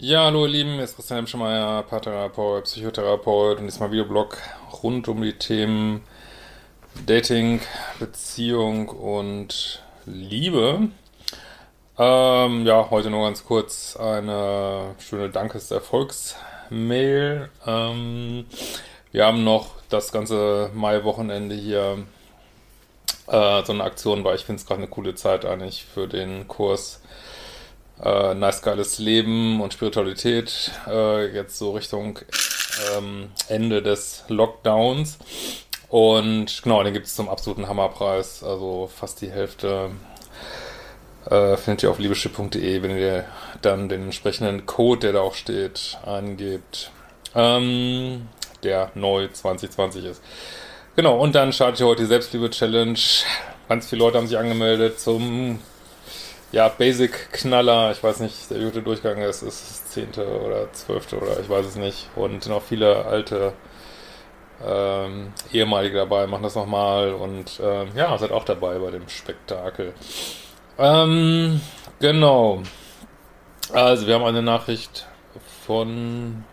Ja, hallo ihr Lieben, hier ist Christian Hemschemeyer, Paartherapeut, Psychotherapeut und diesmal Videoblog rund um die Themen Dating, Beziehung und Liebe. Ähm, ja, heute nur ganz kurz eine schöne Dankes-Erfolgs-Mail. Ähm, wir haben noch das ganze Mai-Wochenende hier äh, so eine Aktion, weil ich finde es gerade eine coole Zeit eigentlich für den Kurs äh, nice geiles Leben und Spiritualität äh, jetzt so Richtung ähm, Ende des Lockdowns. Und genau, den gibt es zum absoluten Hammerpreis, also fast die Hälfte. Äh, findet ihr auf liebeschip.de, wenn ihr dann den entsprechenden Code, der da auch steht, eingebt, ähm, der neu 2020 ist. Genau, und dann startet ihr heute die Selbstliebe-Challenge. Ganz viele Leute haben sich angemeldet zum ja, Basic-Knaller, ich weiß nicht, der gute Durchgang ist, ist das zehnte oder zwölfte oder ich weiß es nicht. Und noch viele alte ähm, ehemalige dabei, machen das nochmal und ähm, ja, seid auch dabei bei dem Spektakel. Ähm, genau. Also, wir haben eine Nachricht von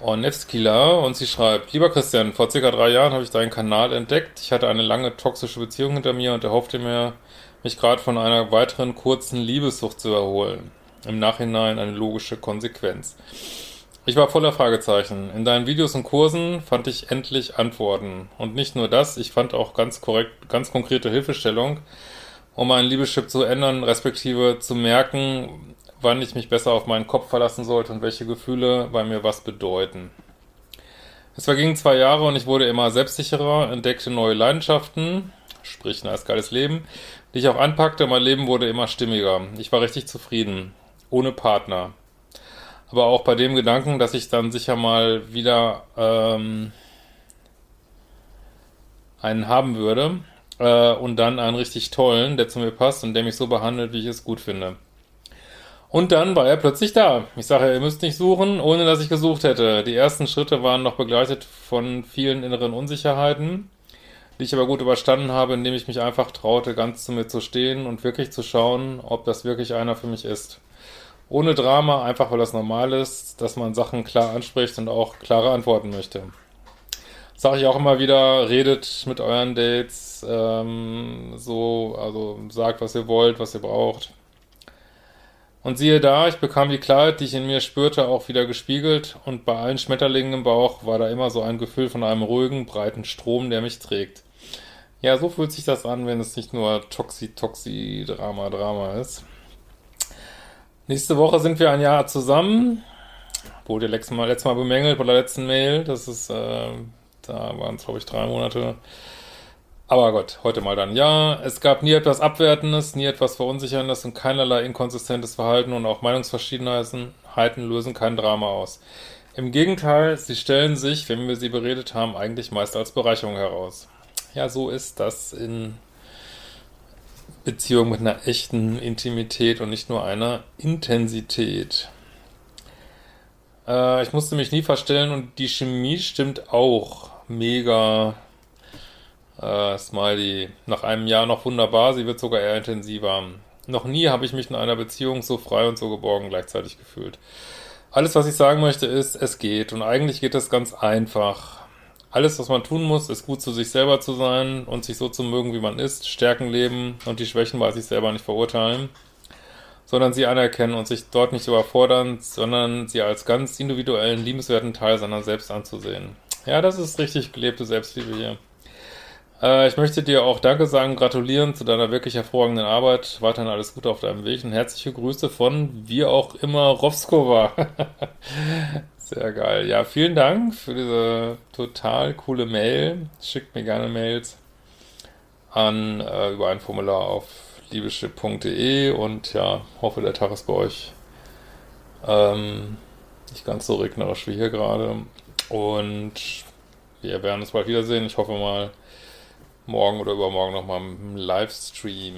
Ornevskila und sie schreibt, lieber Christian, vor circa drei Jahren habe ich deinen Kanal entdeckt. Ich hatte eine lange toxische Beziehung hinter mir und erhoffte mir, mich gerade von einer weiteren kurzen Liebessucht zu erholen. Im Nachhinein eine logische Konsequenz. Ich war voller Fragezeichen. In deinen Videos und Kursen fand ich endlich Antworten. Und nicht nur das, ich fand auch ganz korrekt, ganz konkrete Hilfestellung, um meinen Liebeschip zu ändern, respektive zu merken, wann ich mich besser auf meinen Kopf verlassen sollte und welche Gefühle bei mir was bedeuten. Es vergingen zwei Jahre und ich wurde immer selbstsicherer, entdeckte neue Leidenschaften, sprich ein eiskales Leben, die ich auch anpackte. Mein Leben wurde immer stimmiger. Ich war richtig zufrieden. Ohne Partner. Aber auch bei dem Gedanken, dass ich dann sicher mal wieder ähm, einen haben würde äh, und dann einen richtig tollen, der zu mir passt und der mich so behandelt, wie ich es gut finde. Und dann war er plötzlich da. Ich sage, ihr müsst nicht suchen, ohne dass ich gesucht hätte. Die ersten Schritte waren noch begleitet von vielen inneren Unsicherheiten die ich aber gut überstanden habe, indem ich mich einfach traute, ganz zu mir zu stehen und wirklich zu schauen, ob das wirklich einer für mich ist. Ohne Drama, einfach weil das normal ist, dass man Sachen klar anspricht und auch klare Antworten möchte. Sage ich auch immer wieder, redet mit euren Dates, ähm, so, also sagt, was ihr wollt, was ihr braucht. Und siehe da, ich bekam die Klarheit, die ich in mir spürte, auch wieder gespiegelt und bei allen Schmetterlingen im Bauch war da immer so ein Gefühl von einem ruhigen, breiten Strom, der mich trägt. Ja, so fühlt sich das an, wenn es nicht nur Toxi, Toxi, Drama, Drama ist. Nächste Woche sind wir ein Jahr zusammen. Wurde letztes Mal, letztes Mal bemängelt bei der letzten Mail. Das ist, äh, da waren es, glaube ich, drei Monate. Aber Gott, heute mal dann ja. Es gab nie etwas Abwertendes, nie etwas Verunsicherndes und keinerlei inkonsistentes Verhalten und auch Meinungsverschiedenheiten lösen kein Drama aus. Im Gegenteil, sie stellen sich, wenn wir sie beredet haben, eigentlich meist als Bereicherung heraus. Ja, so ist das in Beziehung mit einer echten Intimität und nicht nur einer Intensität. Äh, ich musste mich nie verstellen und die Chemie stimmt auch. Mega. Äh, Smiley. Nach einem Jahr noch wunderbar, sie wird sogar eher intensiver. Noch nie habe ich mich in einer Beziehung so frei und so geborgen gleichzeitig gefühlt. Alles, was ich sagen möchte, ist, es geht. Und eigentlich geht es ganz einfach. Alles, was man tun muss, ist gut zu sich selber zu sein und sich so zu mögen, wie man ist, Stärken leben und die Schwächen bei sich selber nicht verurteilen, sondern sie anerkennen und sich dort nicht überfordern, sondern sie als ganz individuellen, liebenswerten Teil seiner selbst anzusehen. Ja, das ist richtig gelebte Selbstliebe hier. Äh, ich möchte dir auch Danke sagen, gratulieren zu deiner wirklich hervorragenden Arbeit. Weiterhin alles Gute auf deinem Weg und herzliche Grüße von, wie auch immer, Rovskova. Sehr geil. Ja, vielen Dank für diese total coole Mail. Schickt mir gerne Mails an äh, über ein Formular auf liebeschip.de und ja, hoffe, der Tag ist bei euch ähm, nicht ganz so regnerisch wie hier gerade. Und wir werden uns bald wiedersehen. Ich hoffe mal morgen oder übermorgen nochmal im Livestream.